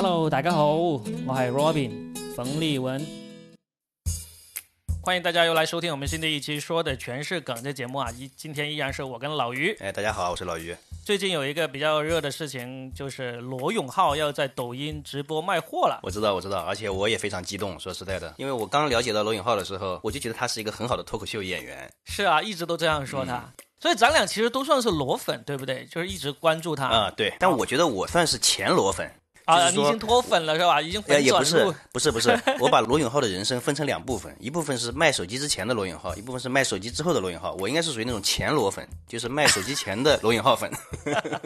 Hello，大家好，我系 Robin 冯立文，欢迎大家又来收听我们新的一期说的全是梗的节目啊！一今天依然是我跟老于。哎，大家好，我是老于。最近有一个比较热的事情，就是罗永浩要在抖音直播卖货了。我知道，我知道，而且我也非常激动。说实在的，因为我刚了解到罗永浩的时候，我就觉得他是一个很好的脱口秀演员。是啊，一直都这样说他。所以咱俩其实都算是裸粉，对不对？就是一直关注他。啊，对。但我觉得我算是前裸粉。啊，你已经脱粉了是吧？已经粉也不是，不是，不是。我把罗永浩的人生分成两部分，一部分是卖手机之前的罗永浩，一部分是卖手机之后的罗永浩。我应该是属于那种前罗粉，就是卖手机前的罗永浩粉。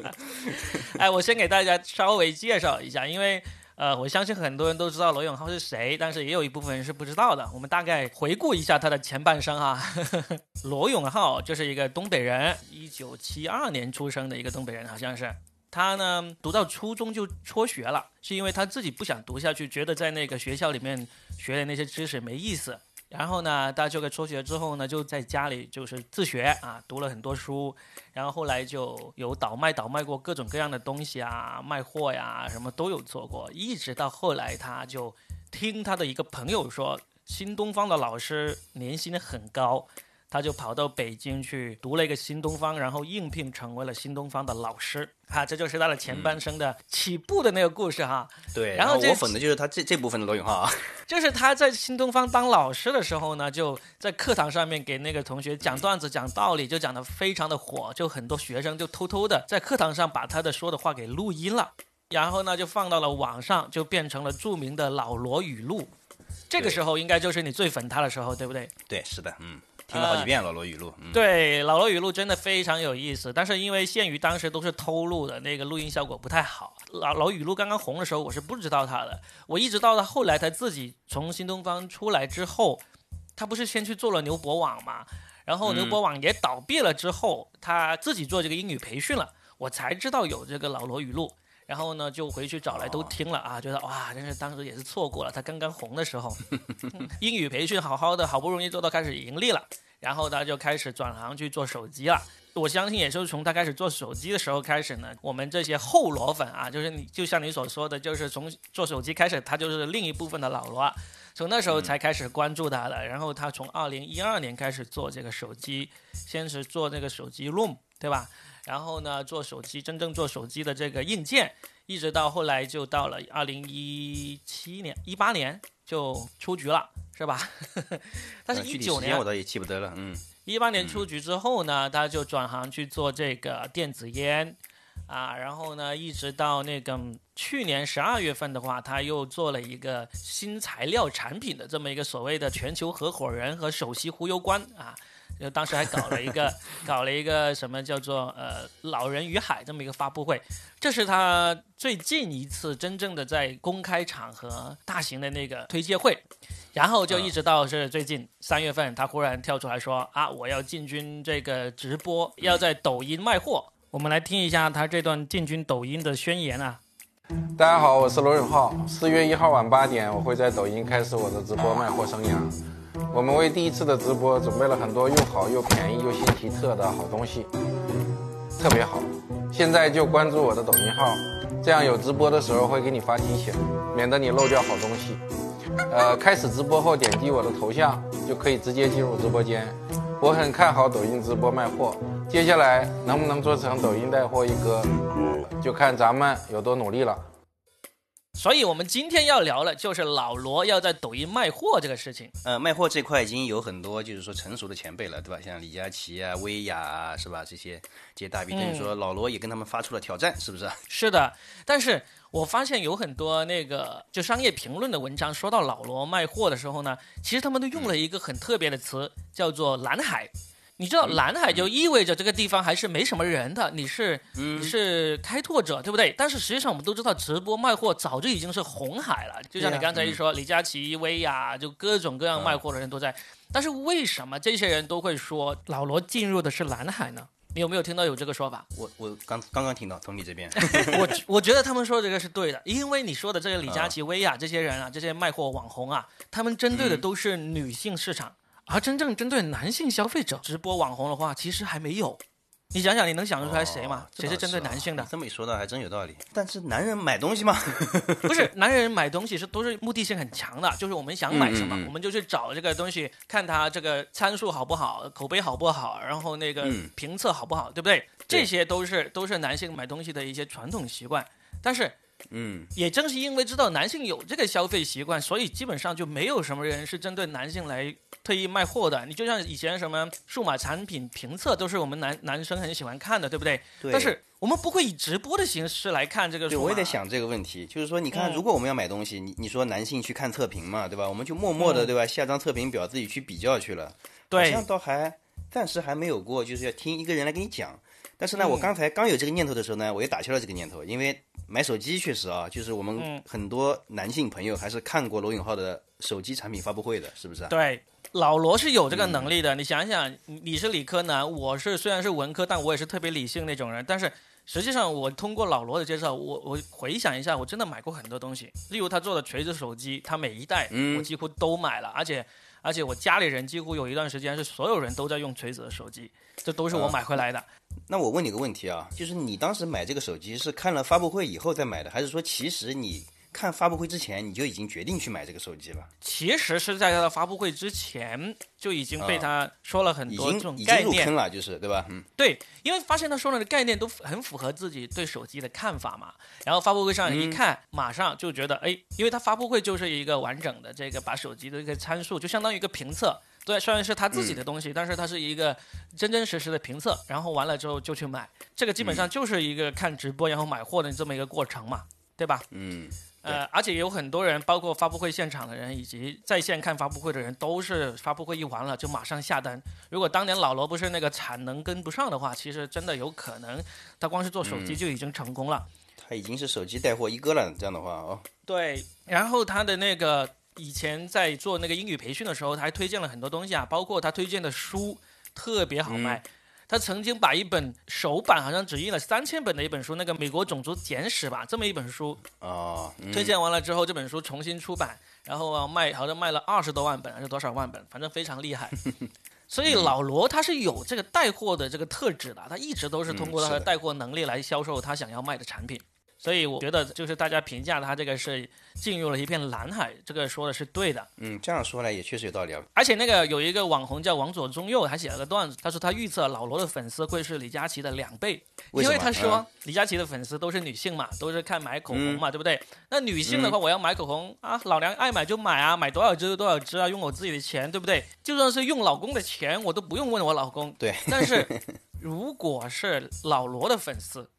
哎，我先给大家稍微介绍一下，因为呃，我相信很多人都知道罗永浩是谁，但是也有一部分人是不知道的。我们大概回顾一下他的前半生哈。罗永浩就是一个东北人，一九七二年出生的一个东北人，好像是。他呢，读到初中就辍学了，是因为他自己不想读下去，觉得在那个学校里面学的那些知识没意思。然后呢，大这个辍学之后呢，就在家里就是自学啊，读了很多书。然后后来就有倒卖倒卖过各种各样的东西啊，卖货呀，什么都有做过。一直到后来，他就听他的一个朋友说，新东方的老师年薪很高。他就跑到北京去读了一个新东方，然后应聘成为了新东方的老师。哈，这就是他的前半生的起步的那个故事哈。对，然后我粉的就是他这这部分的罗永浩啊。就是他在新东方当老师的时候呢，就在课堂上面给那个同学讲段子、讲道理，就讲的非常的火，就很多学生就偷偷的在课堂上把他的说的话给录音了，然后呢就放到了网上，就变成了著名的老罗语录。这个时候应该就是你最粉他的时候，对不对？对，是的，嗯。听了好几遍老罗语录，对老罗语录真的非常有意思，但是因为限于当时都是偷录的，那个录音效果不太好。老老语录刚刚红的时候，我是不知道他的，我一直到他后来他自己从新东方出来之后，他不是先去做了牛博网嘛，然后牛博网也倒闭了之后，他自己做这个英语培训了，我才知道有这个老罗语录。然后呢，就回去找来都听了啊，觉得哇，真是当时也是错过了他刚刚红的时候，英语培训好好的，好不容易做到开始盈利了，然后他就开始转行去做手机了。我相信也是从他开始做手机的时候开始呢，我们这些后罗粉啊，就是你就像你所说的，就是从做手机开始，他就是另一部分的老罗，从那时候才开始关注他的。然后他从二零一二年开始做这个手机，先是做那个手机 Room，对吧？然后呢，做手机真正做手机的这个硬件，一直到后来就到了二零一七年、一八年就出局了，是吧？但是，一九年我倒也记不得了。嗯，一八年出局之后呢，他就转行去做这个电子烟啊，然后呢，一直到那个去年十二月份的话，他又做了一个新材料产品的这么一个所谓的全球合伙人和首席忽悠官啊。就当时还搞了一个，搞了一个什么叫做呃“老人与海”这么一个发布会，这是他最近一次真正的在公开场合大型的那个推介会，然后就一直到是最近三月份，他忽然跳出来说啊，我要进军这个直播，要在抖音卖货。我们来听一下他这段进军抖音的宣言啊。大家好，我是罗永浩，四月一号晚八点，我会在抖音开始我的直播卖货生涯。我们为第一次的直播准备了很多又好又便宜又新奇特的好东西，特别好。现在就关注我的抖音号，这样有直播的时候会给你发提醒，免得你漏掉好东西。呃，开始直播后点击我的头像就可以直接进入直播间。我很看好抖音直播卖货，接下来能不能做成抖音带货一哥，就看咱们有多努力了。所以，我们今天要聊的，就是老罗要在抖音卖货这个事情。呃，卖货这块已经有很多，就是说成熟的前辈了，对吧？像李佳琦啊、薇娅啊，是吧？这些这些大 V，等于说老罗也跟他们发出了挑战，是不是？是的。但是我发现有很多那个就商业评论的文章，说到老罗卖货的时候呢，其实他们都用了一个很特别的词，叫做“蓝海”。你知道蓝海就意味着这个地方还是没什么人的，你是你是开拓者，对不对？但是实际上我们都知道，直播卖货早就已经是红海了。就像你刚才一说，李佳琦、薇娅，就各种各样卖货的人都在。但是为什么这些人都会说老罗进入的是蓝海呢？你有没有听到有这个说法？我我刚刚刚听到，从你这边。我我觉得他们说这个是对的，因为你说的这个李佳琦、薇娅这些人啊，这些卖货网红啊，他们针对的都是女性市场。而真正针对男性消费者直播网红的话，其实还没有，你想想，你能想得出来谁吗哦？谁是针对男性的啊？这么一说的还真有道理。但是男人买东西吗？不是，男人买东西是都是目的性很强的，就是我们想买什么，嗯嗯嗯我们就去找这个东西，看它这个参数好不好，口碑好不好，然后那个嗯评测好不好，对不？对这些都是都是男性买东西的一些传统习惯，但是。嗯，也正是因为知道男性有这个消费习惯，所以基本上就没有什么人是针对男性来特意卖货的。你就像以前什么数码产品评测，都是我们男男生很喜欢看的，对不对？对。但是我们不会以直播的形式来看这个。我也在想这个问题，就是说，你看，嗯如果我们要买东西，你你说男性去看测评嘛，对吧？我们就默默的，嗯对吧？下张测评表自己去比较去了，好对像倒还暂时还没有过，就是要听一个人来给你讲。但是呢，嗯我刚才刚有这个念头的时候呢，我也打消了这个念头，因为买手机确实啊，就是我们嗯很多男性朋友还是看过罗永浩的手机产品发布会的，是不是啊？对，老罗是有这个能力嗯的。你想想，你你是理科男，我是虽然是文科，但我也是特别理性那种人。但是实际上，我通过老罗的介绍，我我回想一下，我真的买过很多东西。例如他做的锤子手机，他每一代嗯我几乎都买了，而且而且我家里人几乎有一段时间是所有人都在用锤子的手机，这都是我啊买回来的。那我问你个问题啊，就是你当时买这个手机是看了发布会以后再买的，还是说其实你看发布会之前你就已经决定去买这个手机了？其实是在他的发布会之前就已经被他说了很多这种概念经入坑，了，就是对吧？嗯，对，因为发现他说的概念都很符合自己对手机的看法嘛。然后发布会上一看，马上就觉得，哎，因为他发布会就是一个完整的这个把手机的一个参数，就相当于一个评测。对，虽然是他自己的东西，但是它是一个真真实实的评测。然后完了之后就去买，这个基本上就是一个看直播然后买货的这么一个过程嘛，对吧？嗯，呃，而且有很多人，包括发布会现场的人以及在线看发布会的人，都是发布会一完了就马上下单。如果当年老罗不是那个产能跟不上的话，其实真的有可能他光是做手机就已经成功了。他已经是手机带货一哥了，这样的话哦，对，然后他的那个以前在做那个英语培训的时候，他还推荐了很多东西啊，包括他推荐的书特别好卖。他曾经把一本首版好像只印了三千本的一本书，那个《美国种族简史》吧，这么一本书，哦，嗯推荐完了之后，这本书重新出版，然后啊卖好像卖了二十多万本还是多少万本，反正非常厉害。所以老罗他是有这个带货的这个特质的，他一直都是通过他的带货能力来销售他想要卖的产品。所以我觉得就是大家评价他这个是进入了一片蓝海，这个说的是对的。嗯，这样说来也确实有道理啊。而且那个有一个网红叫王左中右，还写了个段子，他说他预测老罗的粉丝会是李佳琦的两倍，因为他说嗯李佳琦的粉丝都是女性嘛，都是看买口红嘛，对不对？那女性的话，我要买口红啊，老娘爱买就买啊，买多少支就多少支啊，用我自己的钱，对不对？就算是用老公的钱，我都不用问我老公。对，但是 如果是老罗的粉丝，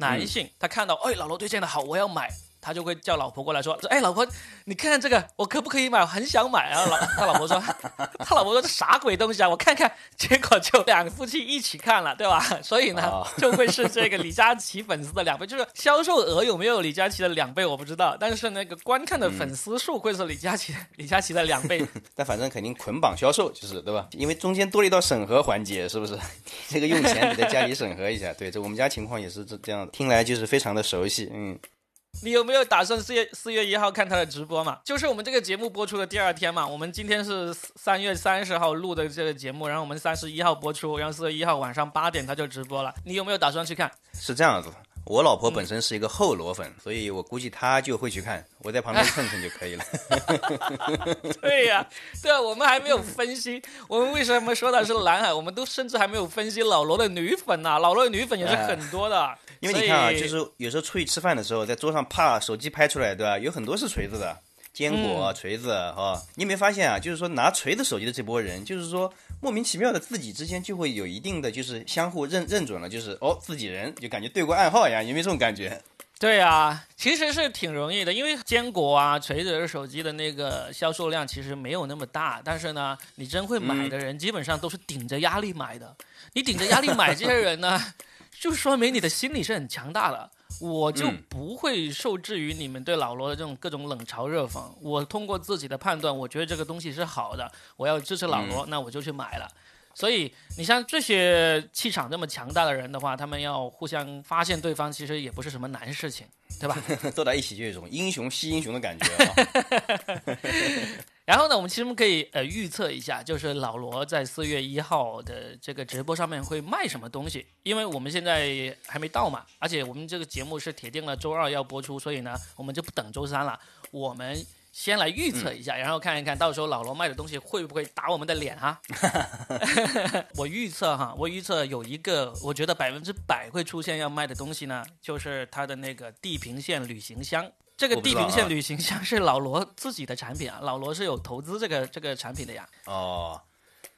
男性，他看到哎老罗推荐的好，我要买。他就会叫老婆过来说：“说哎，老婆，你看这个，我可不可以买？我很想买啊！”老他老婆说：“ 他老婆说这啥鬼东西啊？我看看。”结果就两夫妻一起看了，对吧？所以呢，哦 就会是这个李佳琦粉丝的两倍，就是销售额有没有李佳琦的两倍我不知道，但是那个观看的粉丝数会是李佳琦 李佳琦的两倍。但反正肯定捆绑销售，就是对吧？因为中间多了一道审核环节，是不是？这个用钱得在家里审核一下。对，这我们家情况也是这这样，听来就是非常的熟悉。嗯，你有没有打算四月四月一号看他的直播嘛？就是我们这个节目播出的第二天嘛。我们今天是三月三十号录的这个节目，然后我们三十一号播出，然后四月一号晚上八点他就直播了。你有没有打算去看？是这样子的。我老婆本身是一个后罗粉，所以我估计她就会去看，我在旁边蹭蹭就可以了。对呀、对啊，我们还没有分析我们为什么说的是蓝海，我们都甚至还没有分析老罗的女粉呐、老罗的女粉也是很多的。因为你看啊，就是有时候出去吃饭的时候，在桌上啪手机拍出来，对吧？有很多是锤子的，坚果、锤子哈、你有没有发现啊？就是说拿锤子手机的这波人，就是说莫名其妙的自己之间就会有一定的就是相互认认准了，就是哦自己人，就感觉对过暗号一样，有没有这种感觉？对啊，其实是挺容易的，因为坚果啊、锤子的手机的那个销售量其实没有那么大，但是呢，你真会买的人基本上都是顶着压力买的。你顶着压力买这些人呢，就说明你的心理是很强大的。我就嗯不会受制于你们对老罗的这种各种冷嘲热讽。我通过自己的判断，我觉得这个东西是好的，我要支持老罗，那我就去买了。所以你像这些气场这么强大的人的话，他们要互相发现对方，其实也不是什么难事情，对吧？坐在一起就有一种英雄惜英雄的感觉啊。然后呢，我们其实可以呃预测一下，就是老罗在四月一号的这个直播上面会卖什么东西，因为我们现在还没到嘛，而且我们这个节目是铁定了周二要播出，所以呢，我们就不等周三了，我们先来预测一下，然后看一看到时候老罗卖的东西会不会打我们的脸啊？我预测哈，我预测有一个我觉得百分之百会出现要卖的东西呢，就是他的那个地平线旅行箱。这个地平线旅行箱是老罗自己的产品啊，老罗是有投资这个这个产品的呀。哦，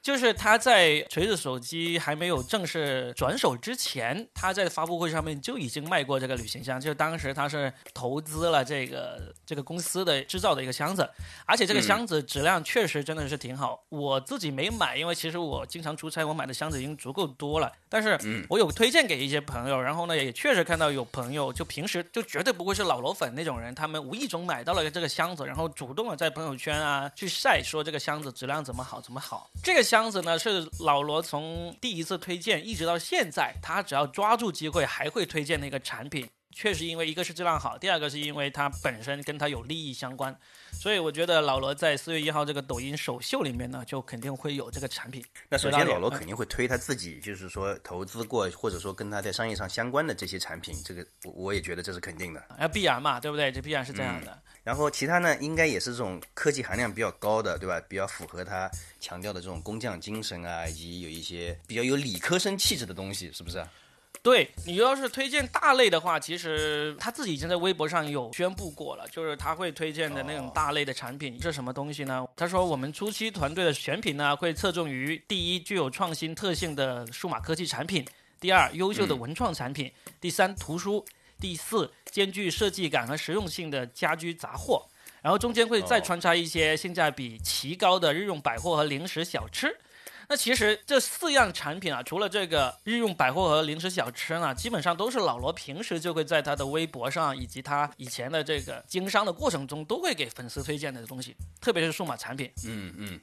就是他在锤子手机还没有正式转手之前，他在发布会上面就已经卖过这个旅行箱，就当时他是投资了这个这个公司的制造的一个箱子，而且这个箱子质量确实真的是挺好。我自己没买，因为其实我经常出差，我买的箱子已经足够多了。但是我有推荐给一些朋友，然后呢也确实看到有朋友就平时就绝对不会是老罗粉那种人，他们无意中买到了这个箱子，然后主动的在朋友圈啊去晒说这个箱子质量怎么好怎么好。这个箱子呢是老罗从第一次推荐一直到现在，他只要抓住机会还会推荐的一个产品。确实因为一个是质量好，第二个是因为它本身跟它有利益相关，所以我觉得老罗在四月一号这个抖音首秀里面呢，就肯定会有这个产品。那首先老罗肯定会推他自己，就是说投资过或者说跟他在商业上相关的这些产品，这个我我也觉得这是肯定的。要必然嘛，对不对？这必然是这样的。然后其他呢，应该也是这种科技含量比较高的，对吧？比较符合他强调的这种工匠精神啊，以及有一些比较有理科生气质的东西，是不是？对你要是推荐大类的话，其实他自己已经在微博上有宣布过了，就是他会推荐的那种大类的产品是什么东西呢？他说我们初期团队的选品呢，会侧重于第一具有创新特性的数码科技产品，第二优秀的文创产品，第三图书，第四兼具设计感和实用性的家居杂货，然后中间会再穿插一些性价比奇高的日用百货和零食小吃。那其实这四样产品啊，除了这个日用百货和零食小吃呢，基本上都是老罗平时就会在他的微博上以及他以前的这个经商的过程中都会给粉丝推荐的东西，特别是数码产品。嗯嗯。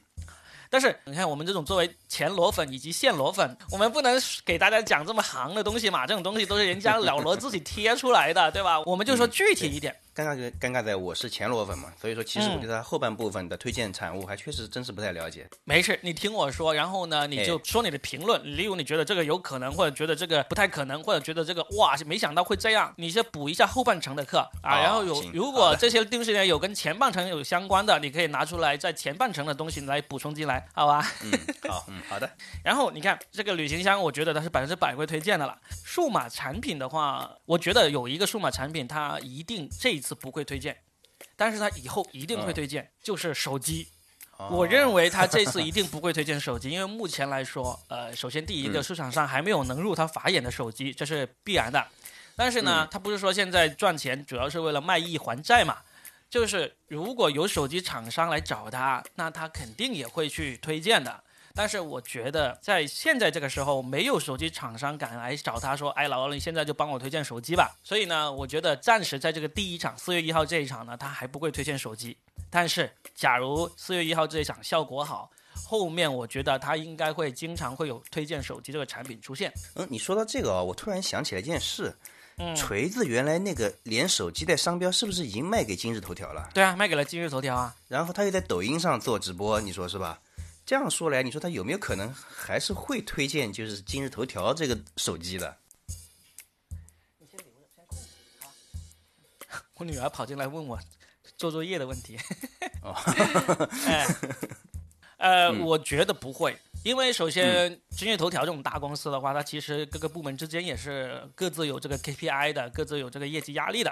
但是你看，我们这种作为前裸粉以及现裸粉，我们不能给大家讲这么行的东西嘛，这种东西都是人家老罗自己贴出来的，对吧？我们就说具体一点。尴尬就尴尬在我是前裸粉嘛，所以说其实我对他后半部分的推荐产物还确实真是不太了解。没事，你听我说，然后呢，你就说你的评论，例如你觉得这个有可能，或者觉得这个不太可能，或者觉得这个哇，没想到会这样，你先补一下后半程的课啊。然后有如果这些东西呢有跟前半程有相关的，你可以拿出来在前半程的东西来补充进来，好吧？嗯，好，嗯，好的。然后你看这个旅行箱，我觉得它是百分之百会推荐的了。数码产品的话，我觉得有一个数码产品，它一定这一次不会推荐。但是他以后一定会推荐，就是手机。我认为他这次一定不会推荐手机，因为目前来说，呃，首先第一个市场上还没有能入他法眼的手机，这是必然的。但是呢，他不是说现在赚钱主要是为了卖艺还债嘛？就是如果有手机厂商来找他，那他肯定也会去推荐的。但是我觉得在现在这个时候，没有手机厂商敢来找他说：“哎，老王，你现在就帮我推荐手机吧。”所以呢，我觉得暂时在这个第一场四月一号这一场呢，他还不会推荐手机。但是，假如四月一号这一场效果好，后面我觉得他应该会经常会有推荐手机这个产品出现。嗯，你说到这个啊，我突然想起来一件事，嗯，锤子原来那个连手机带商标是不是已经卖给今日头条了？对啊，卖给了今日头条啊。然后他又在抖音上做直播，你说是吧？这样说来，你说他有没有可能还是会推荐就是今日头条这个手机的？我女儿跑进来问我做作业的问题。哦，哎，呃，我觉得不会，因为首先今日头条这种大公司的话，它其实各个部门之间也是各自有这个 KPI 的，各自有这个业绩压力的，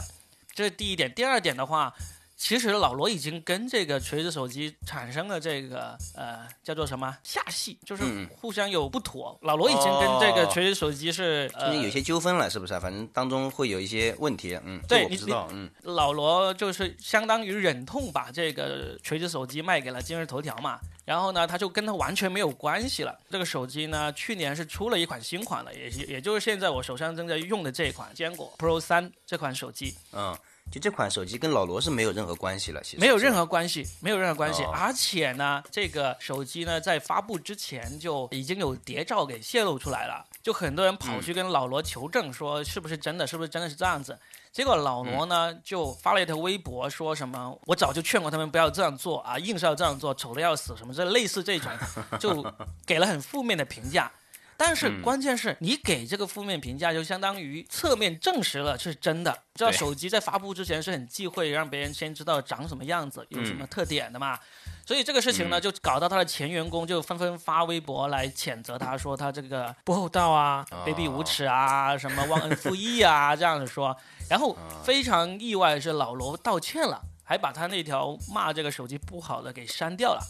这是第一点。第二点的话。其实老罗已经跟这个锤子手机产生了这个呃叫做什么下戏，就是互相有不妥。老罗已经跟这个锤子手机是呃有些纠纷了，是不是啊？反正当中会有一些问题。嗯，对，我不知道。嗯，老罗就是相当于忍痛把这个锤子手机卖给了今日头条嘛，然后呢，他就跟他完全没有关系了。这个手机呢，去年是出了一款新款了，也也就是现在我手上正在用的这一款坚果 Pro 三这款手机。嗯。就这款手机跟老罗是没有任何关系了，其实没有任何关系，没有任何关系。哦而且呢，这个手机呢，在发布之前就已经有谍照给泄露出来了，就很多人跑去跟老罗求证，说是不是真的，是不是真的是这样子。结果老罗呢就发了一条微博，说什么我早就劝过他们不要这样做啊，硬是要这样做，丑的要死，什么这类似这种，就给了很负面的评价。但是关键是你给这个负面评价，就相当于侧面证实了是真的。知道手机在发布之前是很忌讳让别人先知道长什么样子，有什么特点的嘛。所以这个事情呢，就搞到他的前员工就纷纷发微博来谴责他，说他这个不厚道啊、卑鄙无耻啊、什么忘恩负义啊这样子说。然后非常意外的是，老罗道歉了，还把他那条骂这个手机不好的给删掉了。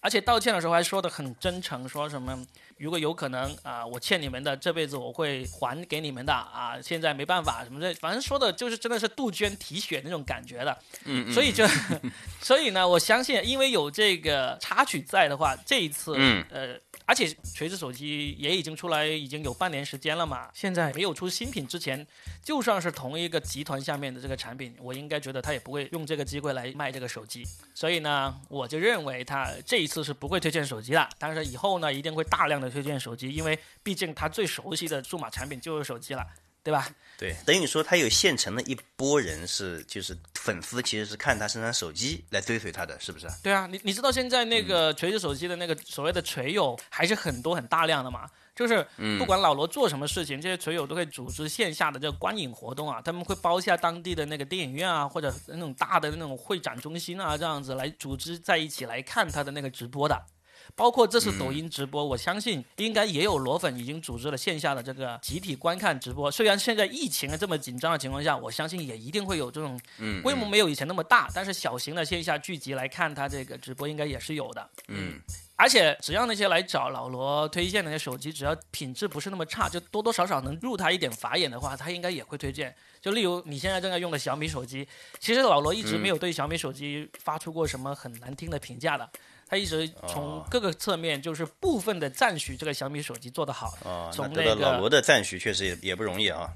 而且道歉的时候还说的很真诚，说什么如果有可能啊、我欠你们的，这辈子我会还给你们的啊，现在没办法什么的，反正说的就是真的是杜鹃啼血那种感觉的。嗯嗯所以就，所以呢，我相信，因为有这个插曲在的话，这一次，嗯呃，而且锤子手机也已经出来，已经有半年时间了嘛。现在没有出新品之前，就算是同一个集团下面的这个产品，我应该觉得他也不会用这个机会来卖这个手机。所以呢，我就认为他这一次是不会推荐手机了，但是以后呢，一定会大量的推荐手机，因为毕竟他最熟悉的数码产品就是手机了，对吧？对，等于说他有现成的一波人是就是粉丝，其实是看他身上手机来追随他的，是不是？对啊，你你知道现在那个锤子手机的那个所谓的锤友还是很多很大量的嘛？就是不管老罗做什么事情，这些锤友都会组织线下的这个观影活动啊，他们会包下当地的那个电影院啊，或者那种大的那种会展中心啊，这样子来组织在一起来看他的那个直播的。包括这次抖音直播，我相信应该也有裸粉已经组织了线下的这个集体观看直播。虽然现在疫情这么紧张的情况下，我相信也一定会有这种嗯，规模没有以前那么大，但是小型的线下聚集来看他这个直播应该也是有的。嗯，而且只要那些来找老罗推荐的那些手机，只要品质不是那么差，就多多少少能入他一点法眼的话，他应该也会推荐。就例如你现在正在用的小米手机，其实老罗一直没有对小米手机发出过什么很难听的评价的。他一直从哦各个侧面就是部分的赞许这个小米手机做得好，从得到那个老罗的赞许确实也也不容易啊。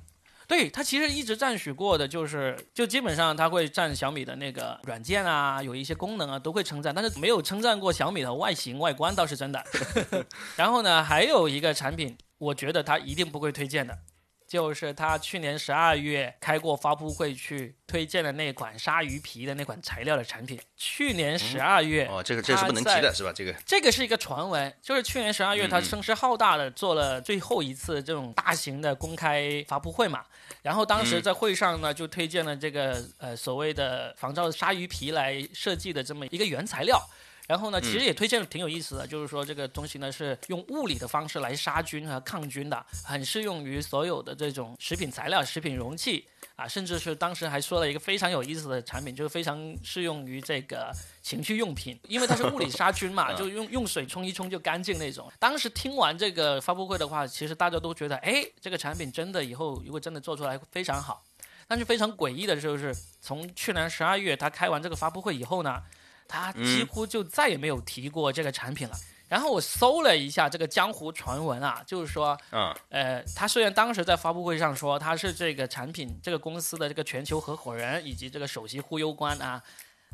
对他其实一直赞许过的，就是就基本上他会赞小米的那个软件啊，有一些功能啊都会称赞，但是没有称赞过小米的外形外观倒是真的。然后呢，还有一个产品，我觉得他一定不会推荐的，就是他去年十二月开过发布会去推荐的那款鲨鱼皮的那款材料的产品。去年十二月，哦，这个这个是不能提的，是吧？这个这个是一个传闻，就是去年十二月，他声势浩大的做了最后一次这种大型的公开发布会嘛。然后当时在会上呢，就推荐了这个呃所谓的仿照鲨鱼皮来设计的这么一个原材料。然后呢，其实也推荐的挺有意思的，就是说这个东西呢是用物理的方式来杀菌和抗菌的，很适用于所有的这种食品材料、食品容器啊，甚至是当时还说了一个非常有意思的产品，就是非常适用于这个情趣用品，因为它是物理杀菌嘛，就用用水冲一冲就干净那种。当时听完这个发布会的话，其实大家都觉得，哎，这个产品真的以后如果真的做出来会非常好。但是非常诡异的就是，从去年十二月他开完这个发布会以后呢，他几乎就再也没有提过这个产品了。然后我搜了一下这个江湖传闻啊，就是说，嗯呃，他虽然当时在发布会上说他是这个产品这个公司的这个全球合伙人以及这个首席忽悠官啊，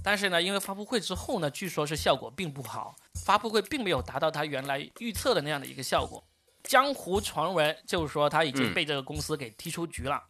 但是呢，因为发布会之后呢，据说是效果并不好，发布会并没有达到他原来预测的那样的一个效果。江湖传闻就是说他已经被这个公司给踢出局了，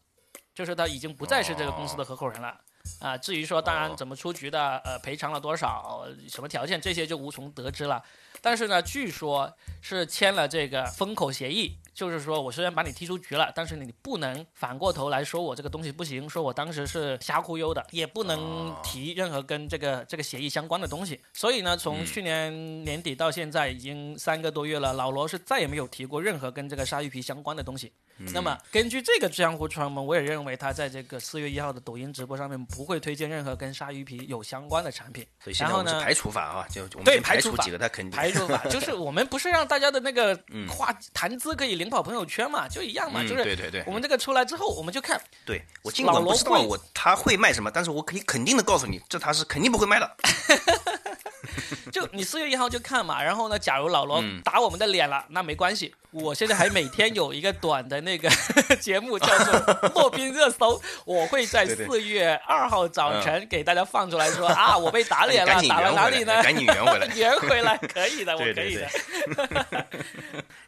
就是他已经不再是这个公司的合伙人了。啊，至于说当然怎么出局的，呃，赔偿了多少，什么条件，这些就无从得知了。但是呢，据说是签了这个封口协议，就是说我虽然把你踢出局了，但是你不能反过头来说我这个东西不行，说我当时是瞎忽悠的，也不能提任何跟这个这个协议相关的东西。所以呢，从去年年底到现在已经三个多月了，老罗是再也没有提过任何跟这个鲨鱼皮相关的东西。那么根据这个江湖传闻，我也认为他在这个四月一号的抖音直播上面不会推荐任何跟鲨鱼皮有相关的产品。所以现在然后呢我们是排除法啊，就我们对排排除几个，他肯定排除法就是我们不是让大家的那个嗯话谈资可以领跑朋友圈嘛，就一样嘛，嗯就是对对对我们这个出来之后，我们就看对我尽管不知道我他会卖什么，但是我可以肯定的告诉你，这他是肯定不会卖的。就你四月一号就看嘛，然后呢，假如老罗嗯打我们的脸了，那没关系，我现在还每天有一个短的那个 节目叫做《洛宾热搜》，我会在四月二号早晨给大家放出来说啊，我被打脸了，打了哪里呢？赶紧圆回来。圆回来，可以的，我可以的。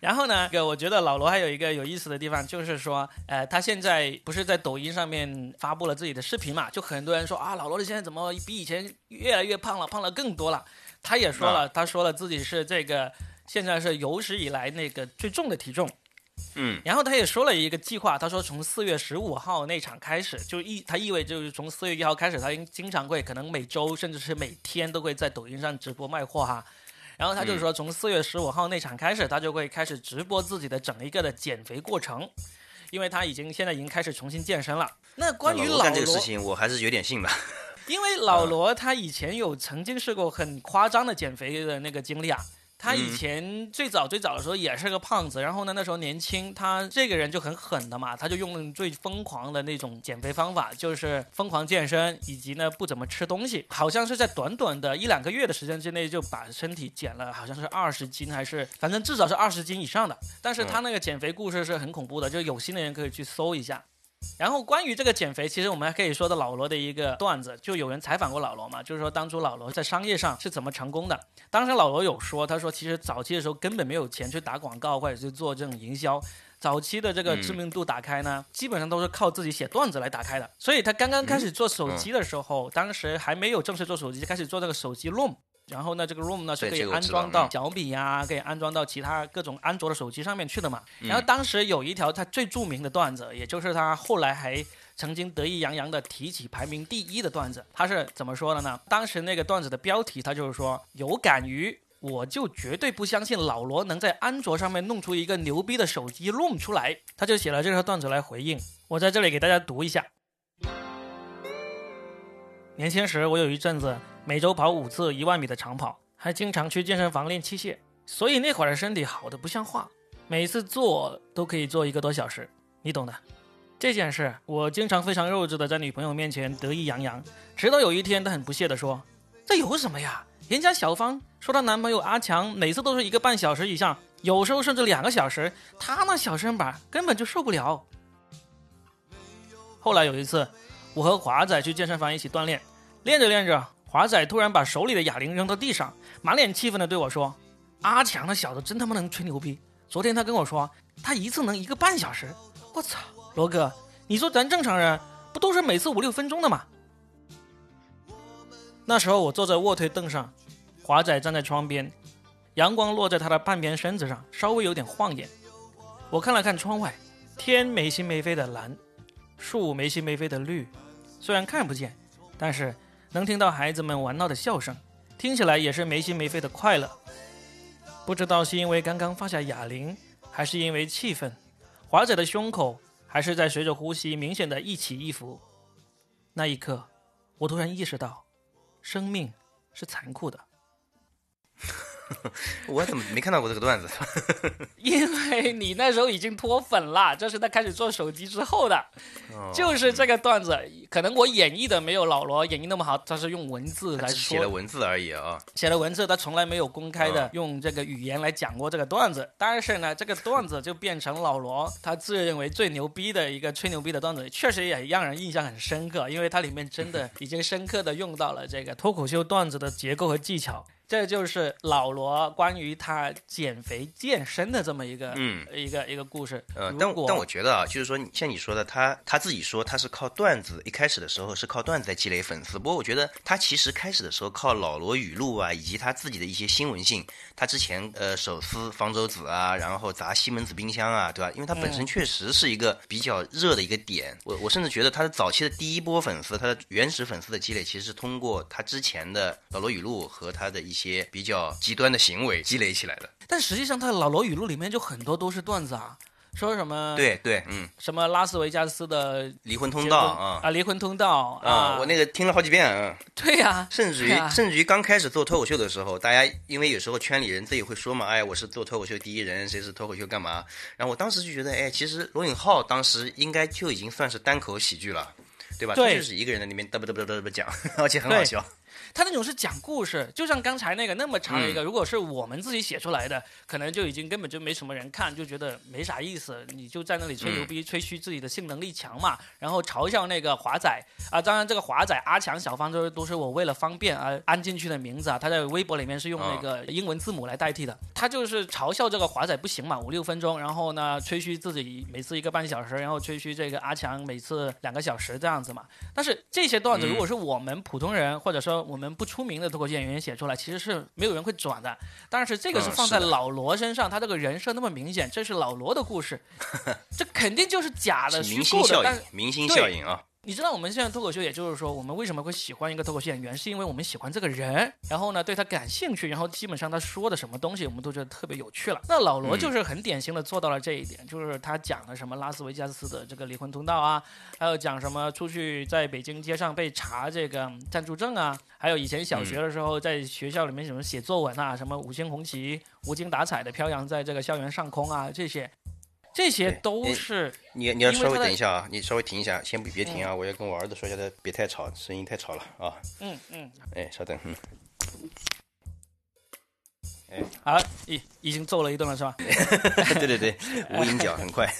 然后呢，这个我觉得老罗还有一个有意思的地方，就是说，呃，他现在不是在抖音上面发布了自己的视频嘛？就很多人说啊，老罗你现在怎么比以前越来越胖了，胖了更多了。他也说了，他说了自己是这个现在是有史以来那个最重的体重。嗯，然后他也说了一个计划，他说从四月十五号那场开始，就意他意味就是从四月一号开始，他应经常会可能每周甚至是每天都会在抖音上直播卖货哈。然后他就说，从四月十五号那场开始，他就会开始直播自己的整一个的减肥过程，因为他已经现在已经开始重新健身了。那关于老罗这个事情，我还是有点信的。因为老罗他以前有曾经试过很夸张的减肥的那个经历啊。他以前最早最早的时候也是个胖子，然后呢那时候年轻，他这个人就很狠的嘛，他就用最疯狂的那种减肥方法，就是疯狂健身，以及呢不怎么吃东西，好像是在短短的一两个月的时间之内就把身体减了，好像是二十斤还是反正至少是二十斤以上的。但是他那个减肥故事是很恐怖的，就有心的人可以去搜一下。然后关于这个减肥，其实我们还可以说到老罗的一个段子，就有人采访过老罗嘛，就是说当初老罗在商业上是怎么成功的。当时老罗有说，他说其实早期的时候根本没有钱去打广告或者是做这种营销，早期的这个知名度打开呢，基本上都是靠自己写段子来打开的。所以他刚刚开始做手机的时候，当时还没有正式做手机，开始做这个手机 ROM。然后呢，这个 room 呢是可以安装到嗯小米呀、可以安装到其他各种安卓的手机上面去的嘛。嗯然后当时有一条他最著名的段子，也就是他后来还曾经得意洋洋的提起排名第一的段子，他是怎么说的呢？当时那个段子的标题，他就是说有感于。我就绝对不相信老罗能在安卓上面弄出一个牛逼的手机 ROM 出来，他就写了这条段子来回应。我在这里给大家读一下。年轻时，我有一阵子每周跑五次一万米的长跑，还经常去健身房练器械，所以那会儿的身体好的不像话，每次做都可以做一个多小时，你懂的。这件事，我经常非常幼稚的在女朋友面前得意洋洋，直到有一天，她很不屑的说：“这有什么呀？人家小芳说她男朋友阿强每次都是一个半小时以上，有时候甚至两个小时，她那小身板根本就受不了。”后来有一次，我和华仔去健身房一起锻炼，练着练着，华仔突然把手里的哑铃扔到地上，满脸气愤的对我说：“阿强那小子真他妈能吹牛逼！昨天他跟我说，他一次能一个半小时。我操，罗哥，你说咱正常人不都是每次五六分钟的吗？”那时候我坐在卧推凳上，华仔站在窗边，阳光落在他的半边身子上，稍微有点晃眼。我看了看窗外，天没心没肺的蓝，树没心没肺的绿，虽然看不见，但是能听到孩子们玩闹的笑声，听起来也是没心没肺的快乐。不知道是因为刚刚放下哑铃，还是因为气氛，华仔的胸口还是在随着呼吸明显的一起一伏。那一刻，我突然意识到，生命是残酷的。我怎么没看到过这个段子？因为你那时候已经脱粉了，这是他开始做手机之后的，哦就是这个段子。可能我演绎的没有老罗演绎那么好，他是用文字来只写了，文字而已啊。写了文字，他从来没有公开的嗯用这个语言来讲过这个段子。但是呢，这个段子就变成老罗他自认为最牛逼的一个吹牛逼的段子，确实也让人印象很深刻，因为它里面真的已经深刻的用到了这个脱口秀段子的结构和技巧。这就是老罗关于他减肥健身的这么一个、嗯一个一个故事。呃，但如果但我觉得啊，就是说，像你说的，他他自己说他是靠段子，一开始的时候是靠段子在积累粉丝。不过我觉得他其实开始的时候靠老罗语录啊，以及他自己的一些新闻性。他之前呃手撕方舟子啊，然后砸西门子冰箱啊，对吧？因为他本身确实是一个比较热的一个点。我我甚至觉得他的早期的第一波粉丝，他的原始粉丝的积累，其实是通过他之前的老罗语录和他的一些比较极端的行为积累起来的。但实际上他的老罗语录里面就很多都是段子啊，说什么对对，嗯，什么拉斯维加斯的离婚通道啊。啊，离婚通道啊，我那个听了好几遍啊，对呀、甚至于啊甚至于刚开始做脱口秀的时候，大家因为有时候圈里人自己会说嘛，哎，我是做脱口秀第一人，谁是脱口秀干嘛？然后我当时就觉得，哎，其实罗永浩当时应该就已经算是单口喜剧了，对吧？对他就是一个人在那边嘚啵嘚啵嘚啵讲，而且很好笑。他那种是讲故事，就像刚才那个那么长的一个，如果是我们自己写出来的，可能就已经根本就没什么人看，就觉得没啥意思。你就在那里吹牛逼，吹嘘自己的性能力强嘛，然后嘲笑那个华仔啊。当然，这个华仔、阿强、小芳都都是我为了方便而安进去的名字啊。他在微博里面是用那个英文字母来代替的。他就是嘲笑这个华仔不行嘛，五六分钟，然后呢吹嘘自己每次一个半小时，然后吹嘘这个阿强每次两个小时这样子嘛。但是这些段子如果是我们普通人或者说我们不出名的脱口秀演员写出来，其实是没有人会转的。但是这个是放在老罗身上，他这个人设那么明显，这是老罗的故事，这肯定就是假的、虚明星构的。但效应，明星效应啊！你知道我们现在脱口秀，也就是说，我们为什么会喜欢一个脱口秀演员，是因为我们喜欢这个人，然后呢对他感兴趣，然后基本上他说的什么东西，我们都觉得特别有趣了。那老罗就是很典型的做到了这一点，就是他讲了什么拉斯维加斯的这个离婚通道啊，还有讲什么出去在北京街上被查这个暂住证啊，还有以前小学的时候在学校里面什么写作文啊，什么五星红旗无精打采的飘扬在这个校园上空啊，这些，这些都是你你要稍微等一下啊，你稍微停一下，先别别停啊！我要跟我儿子说一下，他别太吵，声音太吵了啊！嗯嗯。哎，稍等，嗯，好，已已经揍了一顿了是吧？对 对对，无影脚很快。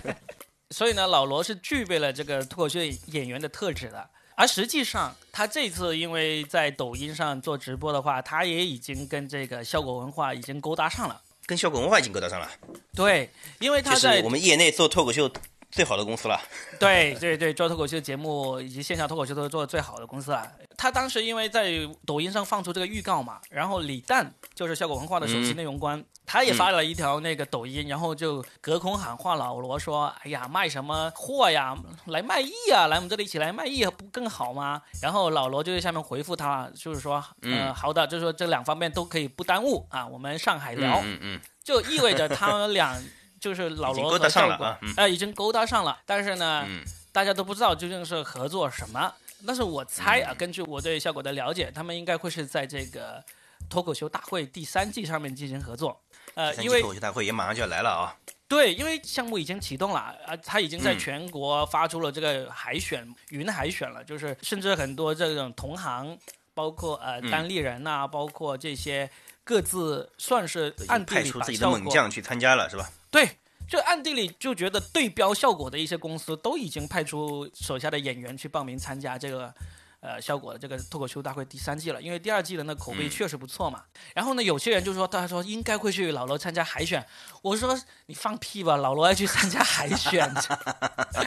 所以呢，老罗是具备了这个脱口秀演员的特质的。而实际上，他这次因为在抖音上做直播的话，他也已经跟这个效果文化已经勾搭上了。跟效果文化已经勾搭上了，对，因为他在就是我们业内做脱口秀最好的公司了。对对对，做脱口秀节目以及线下脱口秀都是做的最好的公司了。他当时因为在抖音上放出这个预告嘛，然后李诞就是效果文化的首席内容官，他也发了一条那个抖音，然后就隔空喊话老罗说：“哎呀，卖什么货呀？来卖艺啊！来我们这里一起来卖艺，不更好吗？”然后老罗就在下面回复他，就是说：“呃，好的，就是说这两方面都可以不耽误啊，我们上海聊。嗯嗯，就意味着他们俩就是老罗和勾搭上效果了啊已经勾搭上了。但是呢，嗯大家都不知道究竟是合作什么。但是我猜嗯啊，根据我对效果的了解，他们应该会是在这个脱口秀大会第三季上面进行合作。呃，因为脱口秀大会也马上就要来了啊！对，因为项目已经启动了啊，他已经在嗯全国发出了这个海选、云海选了，就是甚至很多这种同行，包括呃嗯单立人呐、包括这些各自算是暗地派里出自己的猛将去参加了是吧？对，就暗地里就觉得对标效果的一些公司都已经派出手下的演员去报名参加这个。呃，效果的这个脱口秀大会第三季了，因为第二季的那口碑确实不错嘛。然后呢，有些人就说，他说应该会去老罗参加海选。我说你放屁吧，老罗要去参加海选。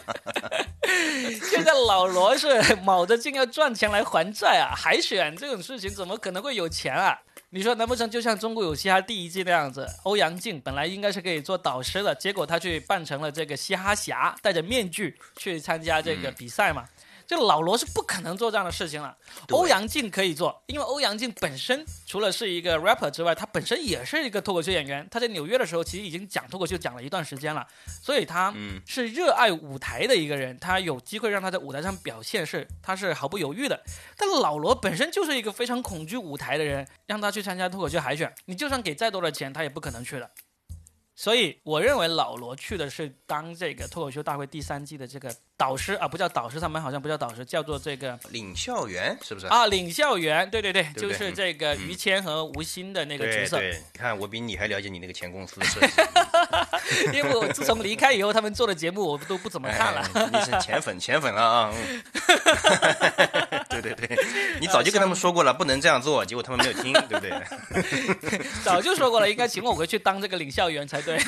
现在老罗是卯着劲要赚钱来还债啊，海选这种事情怎么可能会有钱啊？你说难不成就像《中国有嘻哈》第一季那样子，欧阳靖本来应该是可以做导师的，结果他去扮成了这个嘻哈侠，戴着面具去参加这个比赛嘛？这老罗是不可能做这样的事情了。欧阳靖可以做，因为欧阳靖本身除了是一个 rapper 之外，他本身也是一个脱口秀演员。他在纽约的时候其实已经讲脱口秀讲了一段时间了，所以他嗯是热爱舞台的一个人。他有机会让他在舞台上表现是他是毫不犹豫的。但老罗本身就是一个非常恐惧舞台的人，让他去参加脱口秀海选，你就算给再多的钱，他也不可能去的。所以我认为老罗去的是当这个脱口秀大会第三季的这个导师啊，不叫导师，他们好像不叫导师，叫做这个领校员是不是？啊领校员。对对对，就是这个于谦和吴昕的那个角色。对对，你看我比你还了解你那个前公司 因为我自从离开以后，他们做的节目我都不怎么看了。哎、你是前粉前粉了啊！嗯、对对，你早就跟他们说过了，不能这样做，结果他们没有听，对不对？早就说过了，应该请我回去当这个领校员才对。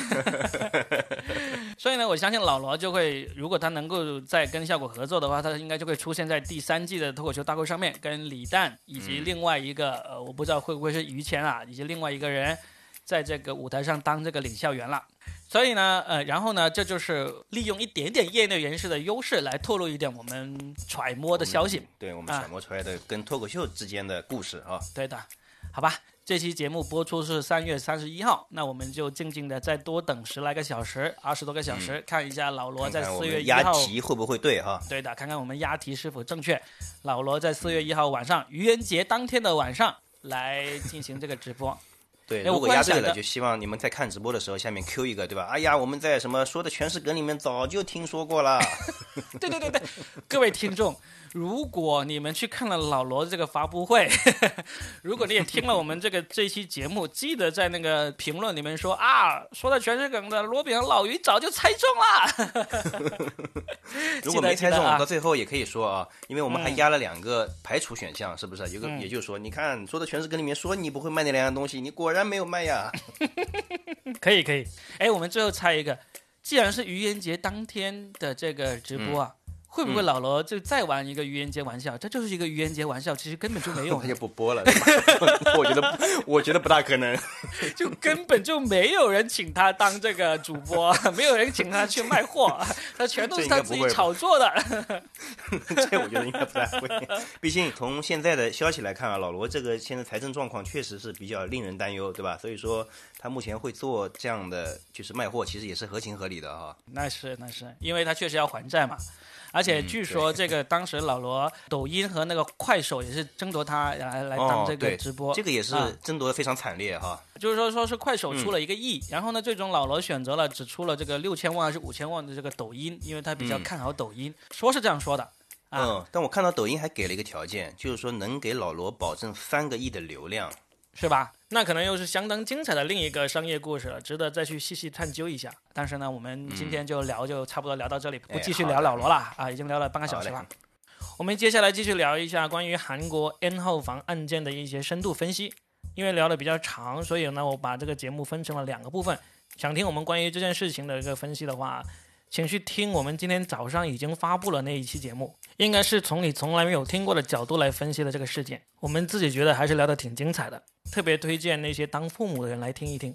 所以呢，我相信老罗就会，如果他能够再跟效果合作的话，他应该就会出现在第三季的脱口秀大会上面，跟李诞以及另外一个、呃，我不知道会不会是于谦啊，以及另外一个人，在这个舞台上当这个领校员了。所以呢，呃，然后呢，这就是利用一点点业内人士的优势来透露一点我们揣摩的消息。对我们啊揣摩出来的跟脱口秀之间的故事啊。对的，好吧。这期节目播出是三月三十一号，那我们就静静的再多等十来个小时，二十多个小时，看一下老罗在四月一号。题会不会对哈？对的，看看我们押题是否正确。老罗在四月一号晚上，愚人节当天的晚上来进行这个直播。对，如果押对了，就希望你们在看直播的时候下面 Q 一个，对吧？哎呀，我们在什么说的全是梗里面早就听说过了。对对对对，各位听众，如果你们去看了老罗这个发布会，如果你也听了我们这个这期节目，记得在那个评论里面说啊，说的全是梗的，罗炳和老于早就猜中了。如果没猜中，到最后也可以说啊，因为我们还压了两个排除选项，是不是？有个，嗯也就是说，你看说的全是跟里面说你不会卖那两样东西，你果然没有卖呀。可以可以，哎，我们最后猜一个，既然是愚人节当天的这个直播啊。会不会老罗就再玩一个愚人节玩笑？这就是一个愚人节玩笑，其实根本就没有他，就不播了，我觉得，我觉得不大可能。就根本就没有人请他当这个主播，没有人请他去卖货，他全都是他自己炒作的。这我觉得应该不太会。毕竟从现在的消息来看啊，老罗这个现在财政状况确实是比较令人担忧，对吧？所以说他目前会做这样的就是卖货，其实也是合情合理的哈。那是那是，因为他确实要还债嘛。而且据说这个当时老罗抖音和那个快手也是争夺他来来当哦，这个，直播，这个也是啊争夺的非常惨烈哈。就是说说是快手出了一个亿，然后呢，最终老罗选择了只出了这个六千万还是五千万的这个抖音，因为他比较看好抖音，说是这样说的啊。嗯，但我看到抖音还给了一个条件，就是说能给老罗保证三个亿的流量。是吧？那可能又是相当精彩的另一个商业故事了，值得再去细细探究一下。但是呢，我们今天就聊就差不多聊到这里，不继续聊老罗了啊，已经聊了半个小时了。我们接下来继续聊一下关于韩国 N 号房案件的一些深度分析。因为聊的比较长，所以呢，我把这个节目分成了两个部分。想听我们关于这件事情的一个分析的话，请去听我们今天早上已经发布了那一期节目，应该是从你从来没有听过的角度来分析的这个事件。我们自己觉得还是聊得挺精彩的，特别推荐那些当父母的人来听一听。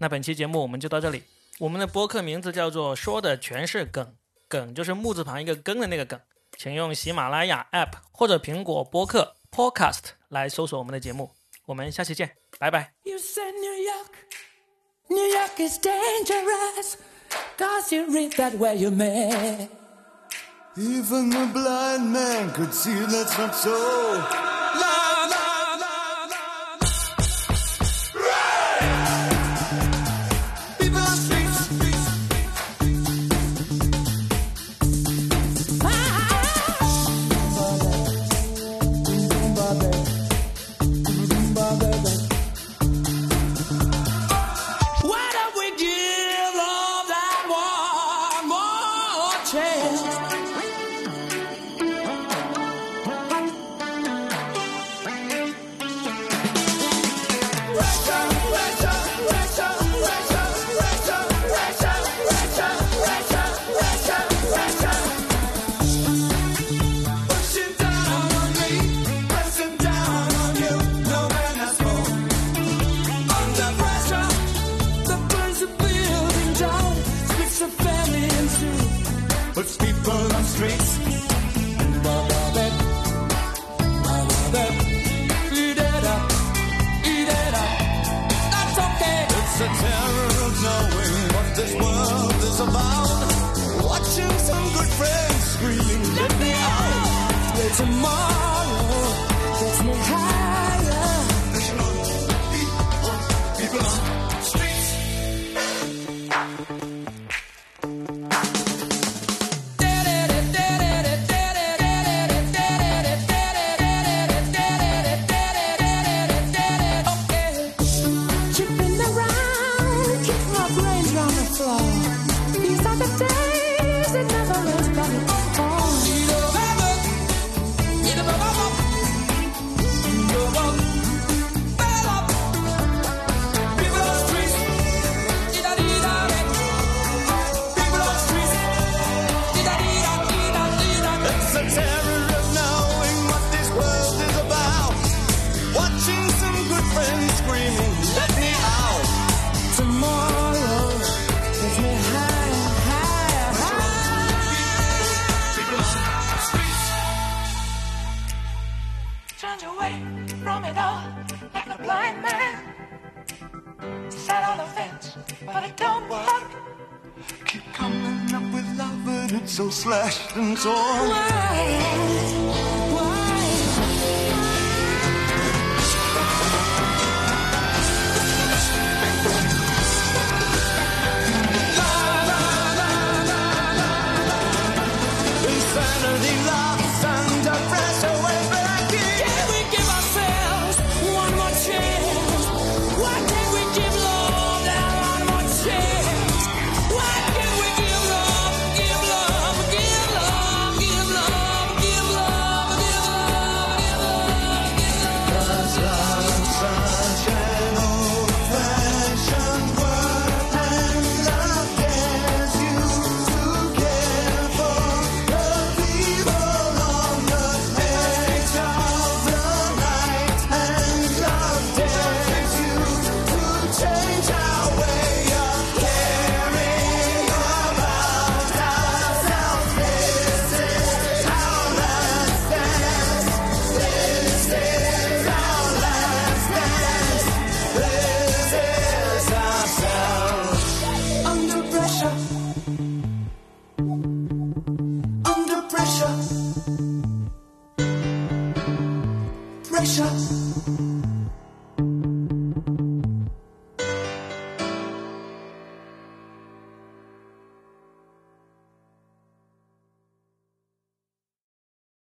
那本期节目我们就到这里，我们的播客名字叫做“说的全是梗”，梗就是木字旁一个根的那个梗。请用喜马拉雅 App 或者苹果播客 Podcast 来搜索我们的节目。我们下期见，拜拜。You said New York, New York is dangerous, cause you read that where you may. Even the blind man could see that's not so. soul.